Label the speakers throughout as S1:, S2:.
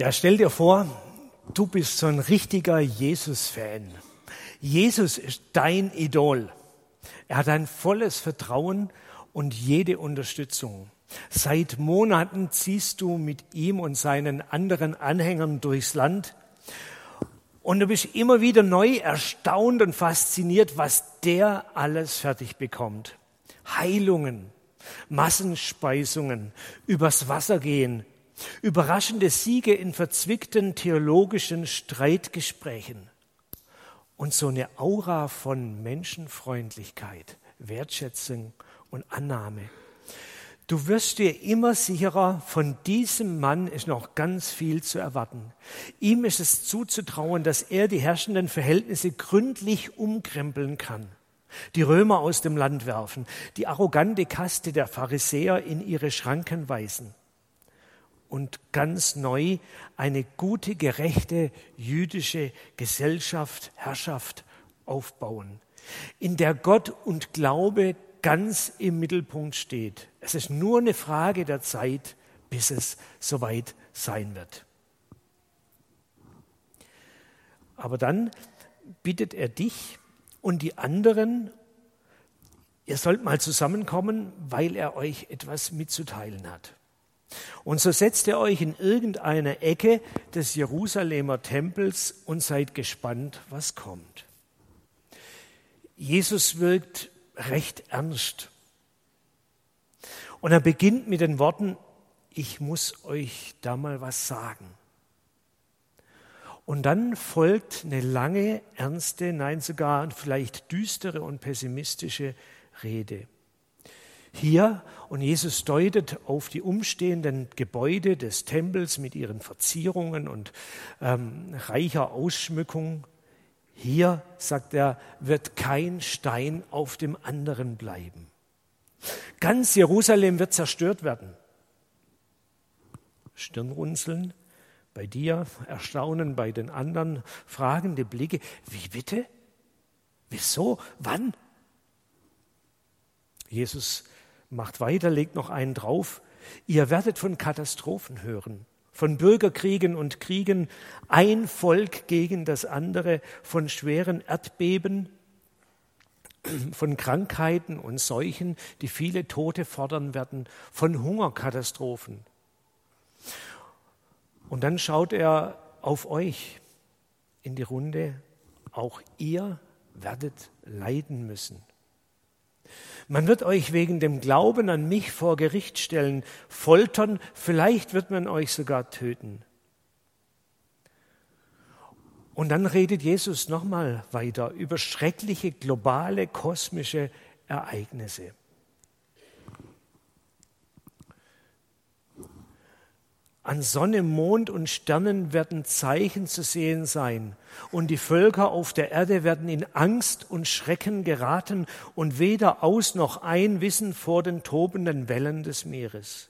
S1: Ja, stell dir vor, du bist so ein richtiger Jesus-Fan. Jesus ist dein Idol. Er hat ein volles Vertrauen und jede Unterstützung. Seit Monaten ziehst du mit ihm und seinen anderen Anhängern durchs Land und du bist immer wieder neu erstaunt und fasziniert, was der alles fertig bekommt. Heilungen, Massenspeisungen, übers Wasser gehen, Überraschende Siege in verzwickten theologischen Streitgesprächen und so eine Aura von Menschenfreundlichkeit, Wertschätzung und Annahme. Du wirst dir immer sicherer, von diesem Mann ist noch ganz viel zu erwarten. Ihm ist es zuzutrauen, dass er die herrschenden Verhältnisse gründlich umkrempeln kann, die Römer aus dem Land werfen, die arrogante Kaste der Pharisäer in ihre Schranken weisen und ganz neu eine gute, gerechte jüdische Gesellschaft, Herrschaft aufbauen, in der Gott und Glaube ganz im Mittelpunkt steht. Es ist nur eine Frage der Zeit, bis es soweit sein wird. Aber dann bittet er dich und die anderen, ihr sollt mal zusammenkommen, weil er euch etwas mitzuteilen hat. Und so setzt ihr euch in irgendeine Ecke des Jerusalemer Tempels und seid gespannt, was kommt. Jesus wirkt recht ernst. Und er beginnt mit den Worten, ich muss euch da mal was sagen. Und dann folgt eine lange, ernste, nein sogar vielleicht düstere und pessimistische Rede. Hier, und Jesus deutet auf die umstehenden Gebäude des Tempels mit ihren Verzierungen und ähm, reicher Ausschmückung. Hier, sagt er, wird kein Stein auf dem anderen bleiben. Ganz Jerusalem wird zerstört werden. Stirnrunzeln bei dir, Erstaunen bei den anderen, fragende Blicke. Wie bitte? Wieso? Wann? Jesus macht weiter, legt noch einen drauf. Ihr werdet von Katastrophen hören, von Bürgerkriegen und Kriegen, ein Volk gegen das andere, von schweren Erdbeben, von Krankheiten und Seuchen, die viele Tote fordern werden, von Hungerkatastrophen. Und dann schaut er auf euch in die Runde, auch ihr werdet leiden müssen. Man wird euch wegen dem Glauben an mich vor Gericht stellen, foltern, vielleicht wird man euch sogar töten. Und dann redet Jesus nochmal weiter über schreckliche globale kosmische Ereignisse. An Sonne, Mond und Sternen werden Zeichen zu sehen sein, und die Völker auf der Erde werden in Angst und Schrecken geraten und weder aus noch ein wissen vor den tobenden Wellen des Meeres.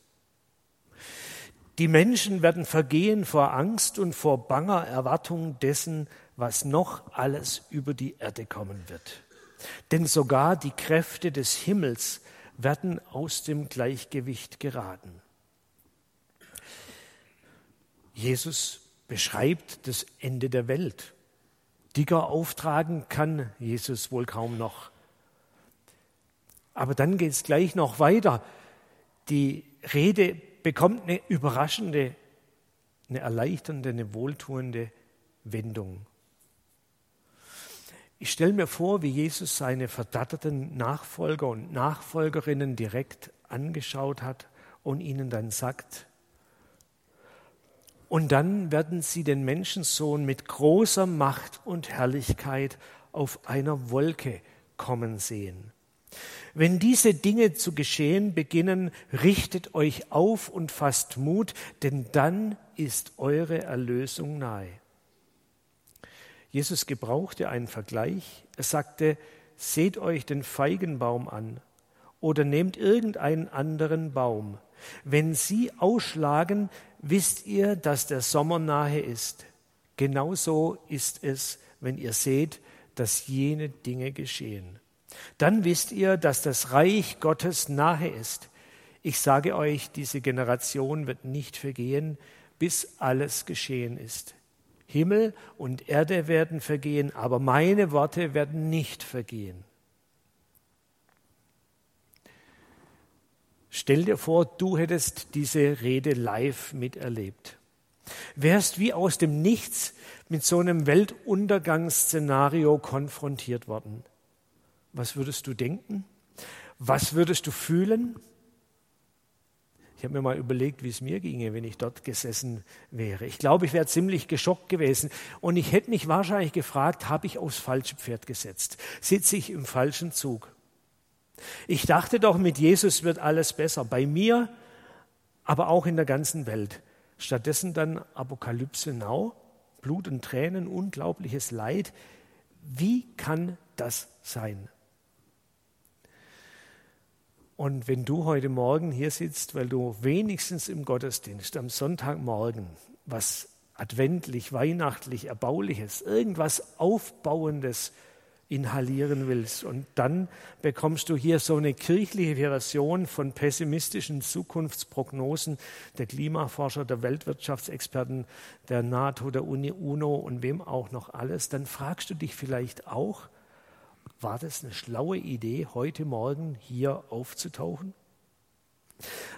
S1: Die Menschen werden vergehen vor Angst und vor banger Erwartung dessen, was noch alles über die Erde kommen wird. Denn sogar die Kräfte des Himmels werden aus dem Gleichgewicht geraten. Jesus beschreibt das Ende der Welt. Dicker auftragen kann Jesus wohl kaum noch. Aber dann geht es gleich noch weiter. Die Rede bekommt eine überraschende, eine erleichternde, eine wohltuende Wendung. Ich stelle mir vor, wie Jesus seine verdatterten Nachfolger und Nachfolgerinnen direkt angeschaut hat und ihnen dann sagt, und dann werden sie den Menschensohn mit großer Macht und Herrlichkeit auf einer Wolke kommen sehen. Wenn diese Dinge zu geschehen beginnen, richtet euch auf und fasst Mut, denn dann ist eure Erlösung nahe. Jesus gebrauchte einen Vergleich. Er sagte, seht euch den Feigenbaum an oder nehmt irgendeinen anderen Baum. Wenn sie ausschlagen, wisst ihr, dass der Sommer nahe ist. Genauso ist es, wenn ihr seht, dass jene Dinge geschehen. Dann wisst ihr, dass das Reich Gottes nahe ist. Ich sage euch, diese Generation wird nicht vergehen, bis alles geschehen ist. Himmel und Erde werden vergehen, aber meine Worte werden nicht vergehen. Stell dir vor, du hättest diese Rede live miterlebt. Wärst wie aus dem Nichts mit so einem Weltuntergangsszenario konfrontiert worden. Was würdest du denken? Was würdest du fühlen? Ich habe mir mal überlegt, wie es mir ginge, wenn ich dort gesessen wäre. Ich glaube, ich wäre ziemlich geschockt gewesen. Und ich hätte mich wahrscheinlich gefragt, habe ich aufs falsche Pferd gesetzt? Sitze ich im falschen Zug? Ich dachte doch, mit Jesus wird alles besser. Bei mir, aber auch in der ganzen Welt. Stattdessen dann Apokalypse Now, Blut und Tränen, unglaubliches Leid. Wie kann das sein? Und wenn du heute Morgen hier sitzt, weil du wenigstens im Gottesdienst am Sonntagmorgen was adventlich, weihnachtlich, erbauliches, irgendwas Aufbauendes inhalieren willst und dann bekommst du hier so eine kirchliche Version von pessimistischen Zukunftsprognosen der Klimaforscher, der Weltwirtschaftsexperten, der NATO, der Uni, UNO und wem auch noch alles, dann fragst du dich vielleicht auch, war das eine schlaue Idee, heute Morgen hier aufzutauchen?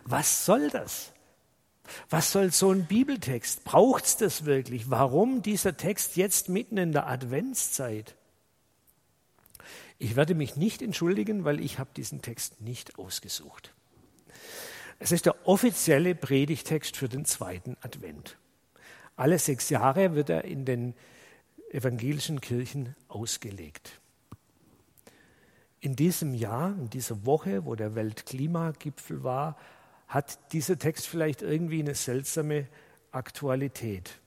S1: Was soll das? Was soll so ein Bibeltext? Braucht es das wirklich? Warum dieser Text jetzt mitten in der Adventszeit? Ich werde mich nicht entschuldigen, weil ich habe diesen Text nicht ausgesucht. Es ist der offizielle Predigtext für den zweiten Advent. Alle sechs Jahre wird er in den evangelischen Kirchen ausgelegt. In diesem Jahr, in dieser Woche, wo der Weltklimagipfel war, hat dieser Text vielleicht irgendwie eine seltsame Aktualität.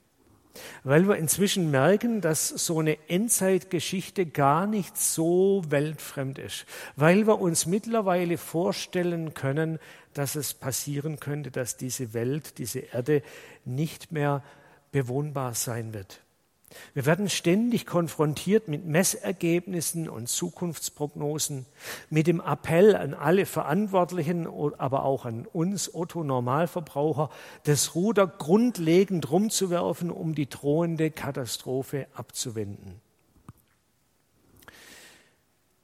S1: Weil wir inzwischen merken, dass so eine Endzeitgeschichte gar nicht so weltfremd ist. Weil wir uns mittlerweile vorstellen können, dass es passieren könnte, dass diese Welt, diese Erde nicht mehr bewohnbar sein wird. Wir werden ständig konfrontiert mit Messergebnissen und Zukunftsprognosen, mit dem Appell an alle Verantwortlichen, aber auch an uns Otto Normalverbraucher, das Ruder grundlegend rumzuwerfen, um die drohende Katastrophe abzuwenden.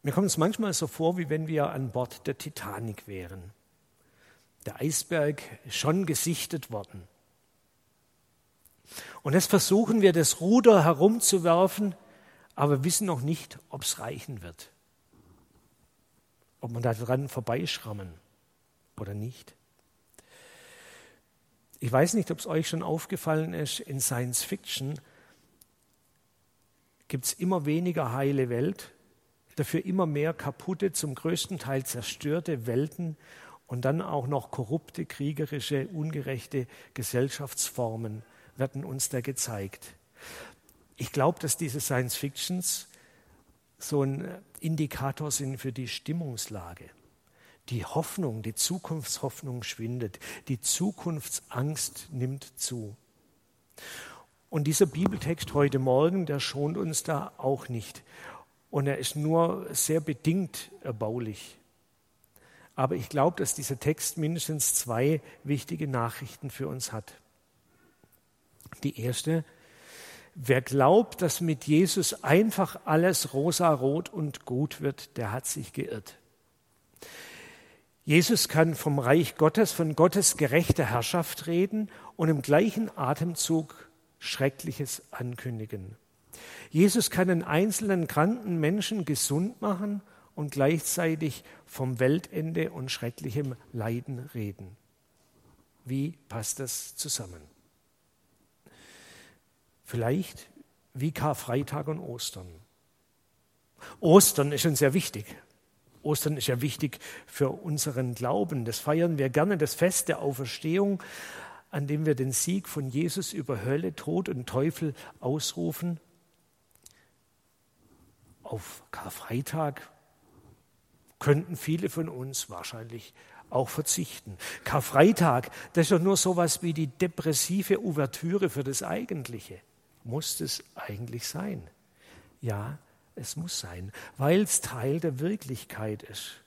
S1: Mir kommt es manchmal so vor, wie wenn wir an Bord der Titanic wären. Der Eisberg ist schon gesichtet worden. Und jetzt versuchen wir, das Ruder herumzuwerfen, aber wissen noch nicht, ob es reichen wird. Ob man da dran vorbeischrammen oder nicht. Ich weiß nicht, ob es euch schon aufgefallen ist, in Science Fiction gibt es immer weniger heile Welt, dafür immer mehr kaputte, zum größten Teil zerstörte Welten und dann auch noch korrupte, kriegerische, ungerechte Gesellschaftsformen werden uns da gezeigt. Ich glaube, dass diese Science Fictions so ein Indikator sind für die Stimmungslage. Die Hoffnung, die Zukunftshoffnung schwindet, die Zukunftsangst nimmt zu. Und dieser Bibeltext heute Morgen, der schont uns da auch nicht. Und er ist nur sehr bedingt erbaulich. Aber ich glaube, dass dieser Text mindestens zwei wichtige Nachrichten für uns hat. Die erste, wer glaubt, dass mit Jesus einfach alles rosarot und gut wird, der hat sich geirrt. Jesus kann vom Reich Gottes, von Gottes gerechter Herrschaft reden und im gleichen Atemzug Schreckliches ankündigen. Jesus kann einen einzelnen kranken Menschen gesund machen und gleichzeitig vom Weltende und schrecklichem Leiden reden. Wie passt das zusammen? Vielleicht wie Karfreitag und Ostern. Ostern ist schon sehr wichtig. Ostern ist ja wichtig für unseren Glauben. Das feiern wir gerne, das Fest der Auferstehung, an dem wir den Sieg von Jesus über Hölle, Tod und Teufel ausrufen. Auf Karfreitag könnten viele von uns wahrscheinlich auch verzichten. Karfreitag, das ist doch nur sowas wie die depressive Ouvertüre für das Eigentliche muss es eigentlich sein. Ja, es muss sein, weil es Teil der Wirklichkeit ist.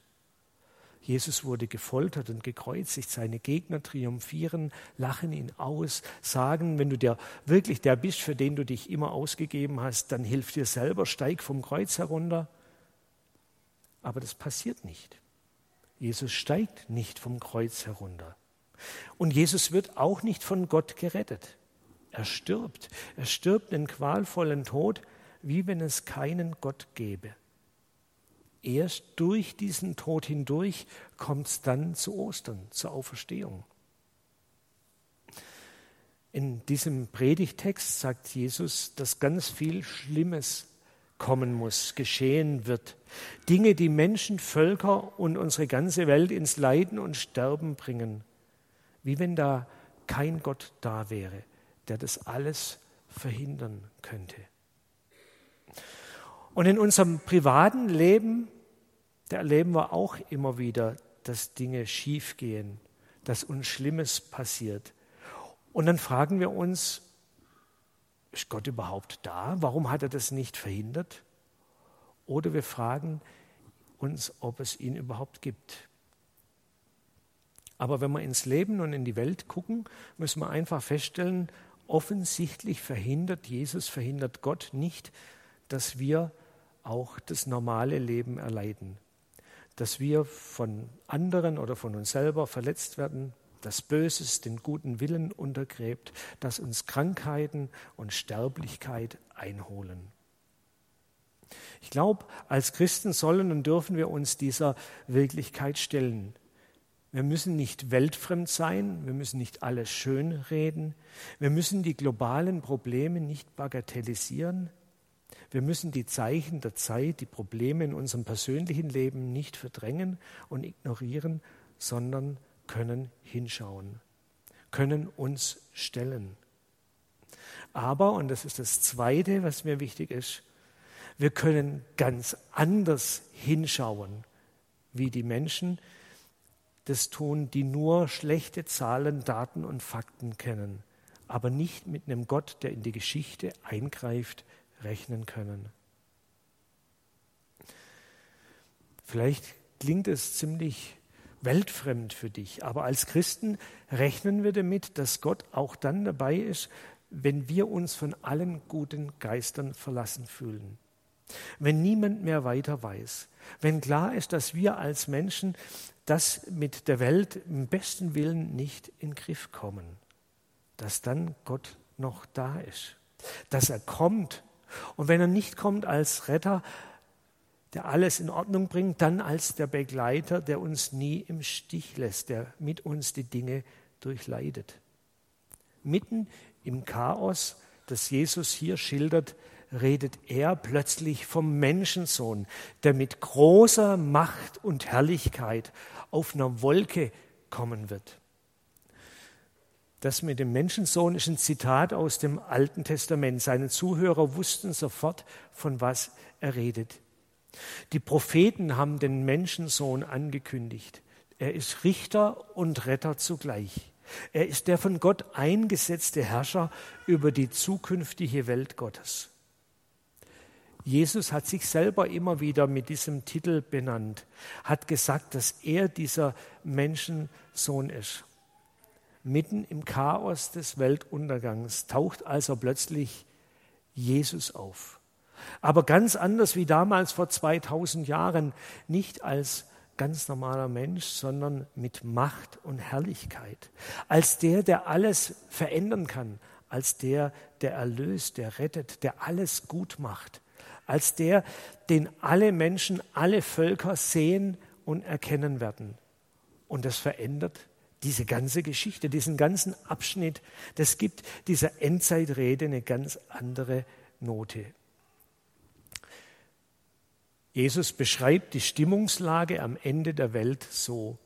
S1: Jesus wurde gefoltert und gekreuzigt, seine Gegner triumphieren, lachen ihn aus, sagen, wenn du der wirklich der bist, für den du dich immer ausgegeben hast, dann hilf dir selber, steig vom Kreuz herunter. Aber das passiert nicht. Jesus steigt nicht vom Kreuz herunter. Und Jesus wird auch nicht von Gott gerettet. Er stirbt. Er stirbt einen qualvollen Tod, wie wenn es keinen Gott gäbe. Erst durch diesen Tod hindurch kommt es dann zu Ostern, zur Auferstehung. In diesem Predigtext sagt Jesus, dass ganz viel Schlimmes kommen muss, geschehen wird. Dinge, die Menschen, Völker und unsere ganze Welt ins Leiden und Sterben bringen. Wie wenn da kein Gott da wäre, der das alles verhindern könnte. Und in unserem privaten Leben da erleben wir auch immer wieder, dass Dinge schiefgehen, dass uns Schlimmes passiert. Und dann fragen wir uns, ist Gott überhaupt da? Warum hat er das nicht verhindert? Oder wir fragen uns, ob es ihn überhaupt gibt. Aber wenn wir ins Leben und in die Welt gucken, müssen wir einfach feststellen, offensichtlich verhindert Jesus, verhindert Gott nicht, dass wir auch das normale Leben erleiden dass wir von anderen oder von uns selber verletzt werden, dass Böses den guten Willen untergräbt, dass uns Krankheiten und Sterblichkeit einholen. Ich glaube, als Christen sollen und dürfen wir uns dieser Wirklichkeit stellen. Wir müssen nicht weltfremd sein, wir müssen nicht alles schönreden, wir müssen die globalen Probleme nicht bagatellisieren, wir müssen die Zeichen der Zeit, die Probleme in unserem persönlichen Leben nicht verdrängen und ignorieren, sondern können hinschauen, können uns stellen. Aber, und das ist das Zweite, was mir wichtig ist, wir können ganz anders hinschauen, wie die Menschen das tun, die nur schlechte Zahlen, Daten und Fakten kennen, aber nicht mit einem Gott, der in die Geschichte eingreift, rechnen können. Vielleicht klingt es ziemlich weltfremd für dich, aber als Christen rechnen wir damit, dass Gott auch dann dabei ist, wenn wir uns von allen guten Geistern verlassen fühlen. Wenn niemand mehr weiter weiß, wenn klar ist, dass wir als Menschen das mit der Welt im besten Willen nicht in Griff kommen, dass dann Gott noch da ist, dass er kommt und wenn er nicht kommt als Retter, der alles in Ordnung bringt, dann als der Begleiter, der uns nie im Stich lässt, der mit uns die Dinge durchleidet. Mitten im Chaos, das Jesus hier schildert, redet er plötzlich vom Menschensohn, der mit großer Macht und Herrlichkeit auf einer Wolke kommen wird. Das mit dem Menschensohn ist ein Zitat aus dem Alten Testament. Seine Zuhörer wussten sofort, von was er redet. Die Propheten haben den Menschensohn angekündigt. Er ist Richter und Retter zugleich. Er ist der von Gott eingesetzte Herrscher über die zukünftige Welt Gottes. Jesus hat sich selber immer wieder mit diesem Titel benannt, hat gesagt, dass er dieser Menschensohn ist. Mitten im Chaos des Weltuntergangs taucht also plötzlich Jesus auf. Aber ganz anders wie damals vor 2000 Jahren, nicht als ganz normaler Mensch, sondern mit Macht und Herrlichkeit. Als der, der alles verändern kann, als der, der erlöst, der rettet, der alles gut macht, als der, den alle Menschen, alle Völker sehen und erkennen werden. Und das verändert diese ganze Geschichte, diesen ganzen Abschnitt, das gibt dieser Endzeitrede eine ganz andere Note. Jesus beschreibt die Stimmungslage am Ende der Welt so.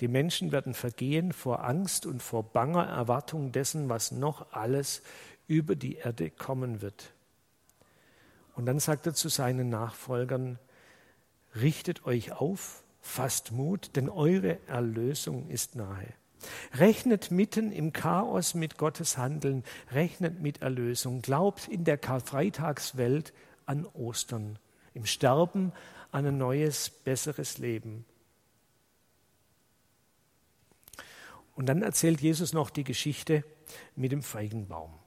S1: Die Menschen werden vergehen vor Angst und vor banger Erwartung dessen, was noch alles über die Erde kommen wird. Und dann sagt er zu seinen Nachfolgern, richtet euch auf, Fasst Mut, denn eure Erlösung ist nahe. Rechnet mitten im Chaos mit Gottes Handeln, rechnet mit Erlösung, glaubt in der Karfreitagswelt an Ostern, im Sterben an ein neues, besseres Leben. Und dann erzählt Jesus noch die Geschichte mit dem Feigenbaum.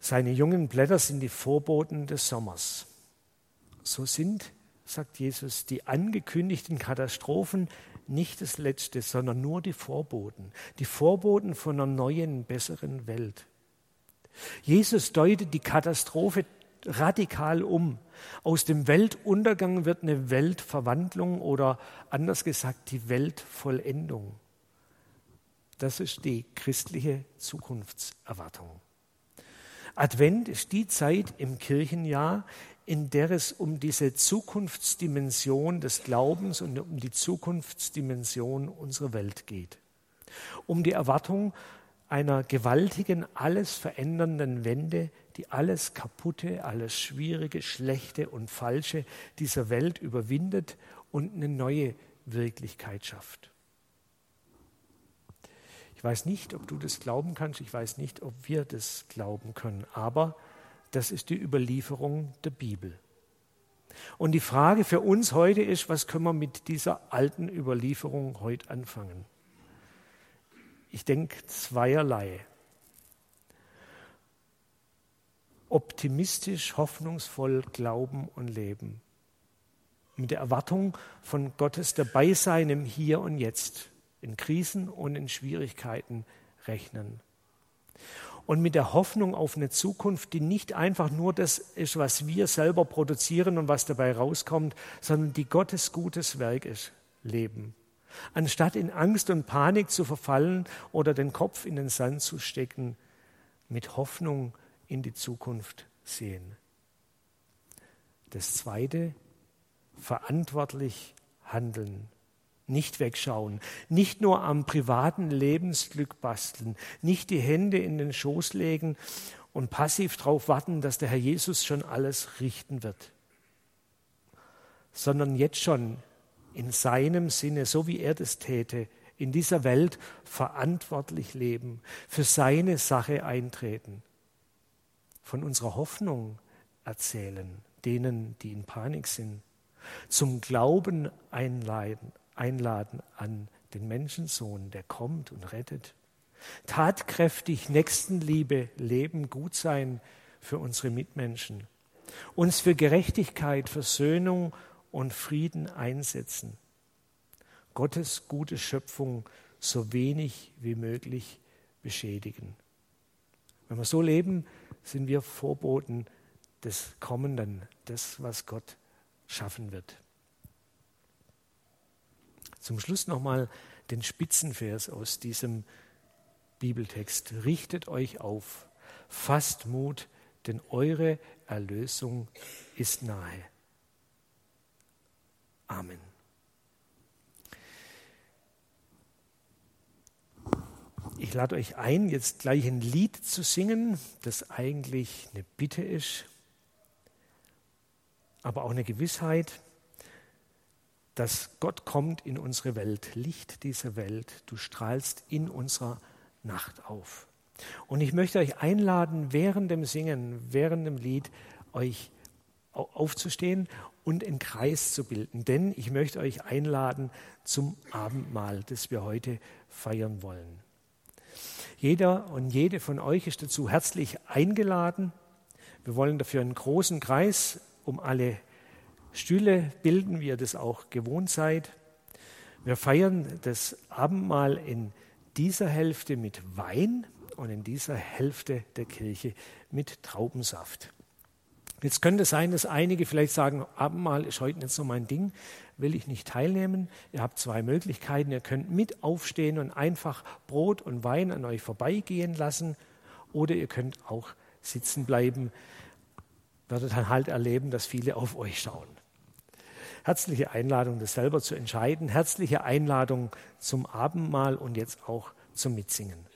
S1: Seine jungen Blätter sind die Vorboten des Sommers. So sind, sagt Jesus, die angekündigten Katastrophen nicht das Letzte, sondern nur die Vorboten. Die Vorboten von einer neuen, besseren Welt. Jesus deutet die Katastrophe radikal um. Aus dem Weltuntergang wird eine Weltverwandlung oder anders gesagt die Weltvollendung. Das ist die christliche Zukunftserwartung. Advent ist die Zeit im Kirchenjahr, in der es um diese Zukunftsdimension des Glaubens und um die Zukunftsdimension unserer Welt geht. Um die Erwartung einer gewaltigen, alles verändernden Wende, die alles Kaputte, alles Schwierige, Schlechte und Falsche dieser Welt überwindet und eine neue Wirklichkeit schafft. Ich weiß nicht, ob du das glauben kannst, ich weiß nicht, ob wir das glauben können, aber das ist die Überlieferung der Bibel. Und die Frage für uns heute ist, was können wir mit dieser alten Überlieferung heute anfangen? Ich denke zweierlei. Optimistisch, hoffnungsvoll glauben und leben. Mit der Erwartung von Gottes Dabeisein im Hier und Jetzt, in Krisen und in Schwierigkeiten rechnen. Und mit der Hoffnung auf eine Zukunft, die nicht einfach nur das ist, was wir selber produzieren und was dabei rauskommt, sondern die Gottes gutes Werk ist, leben. Anstatt in Angst und Panik zu verfallen oder den Kopf in den Sand zu stecken, mit Hoffnung in die Zukunft sehen. Das Zweite, verantwortlich handeln, nicht wegschauen, nicht nur am privaten Lebensglück basteln, nicht die Hände in den Schoß legen und passiv darauf warten, dass der Herr Jesus schon alles richten wird, sondern jetzt schon in seinem Sinne, so wie er das täte, in dieser Welt verantwortlich leben, für seine Sache eintreten, von unserer Hoffnung erzählen, denen, die in Panik sind, zum Glauben einladen, einladen an den Menschensohn, der kommt und rettet, tatkräftig Nächstenliebe leben, gut sein für unsere Mitmenschen, uns für Gerechtigkeit, Versöhnung und Frieden einsetzen. Gottes gute Schöpfung so wenig wie möglich beschädigen. Wenn wir so leben, sind wir Vorboten des Kommenden, des, was Gott schaffen wird. Zum Schluss nochmal den Spitzenvers aus diesem Bibeltext. Richtet euch auf, fasst Mut, denn eure Erlösung ist nahe. Amen. Ich lade euch ein, jetzt gleich ein Lied zu singen, das eigentlich eine Bitte ist, aber auch eine Gewissheit, dass Gott kommt in unsere Welt, Licht dieser Welt, du strahlst in unserer Nacht auf. Und ich möchte euch einladen, während dem Singen, während dem Lied, euch aufzustehen und einen Kreis zu bilden. Denn ich möchte euch einladen zum Abendmahl, das wir heute feiern wollen. Jeder und jede von euch ist dazu herzlich eingeladen. Wir wollen dafür einen großen Kreis um alle Stühle bilden, wie ihr das auch gewohnt seid. Wir feiern das Abendmahl in dieser Hälfte mit Wein und in dieser Hälfte der Kirche mit Traubensaft. Jetzt könnte es sein, dass einige vielleicht sagen, Abendmahl ist heute nicht so mein Ding, will ich nicht teilnehmen. Ihr habt zwei Möglichkeiten. Ihr könnt mit aufstehen und einfach Brot und Wein an euch vorbeigehen lassen oder ihr könnt auch sitzen bleiben. Werdet dann halt erleben, dass viele auf euch schauen. Herzliche Einladung, das selber zu entscheiden. Herzliche Einladung zum Abendmahl und jetzt auch zum Mitsingen.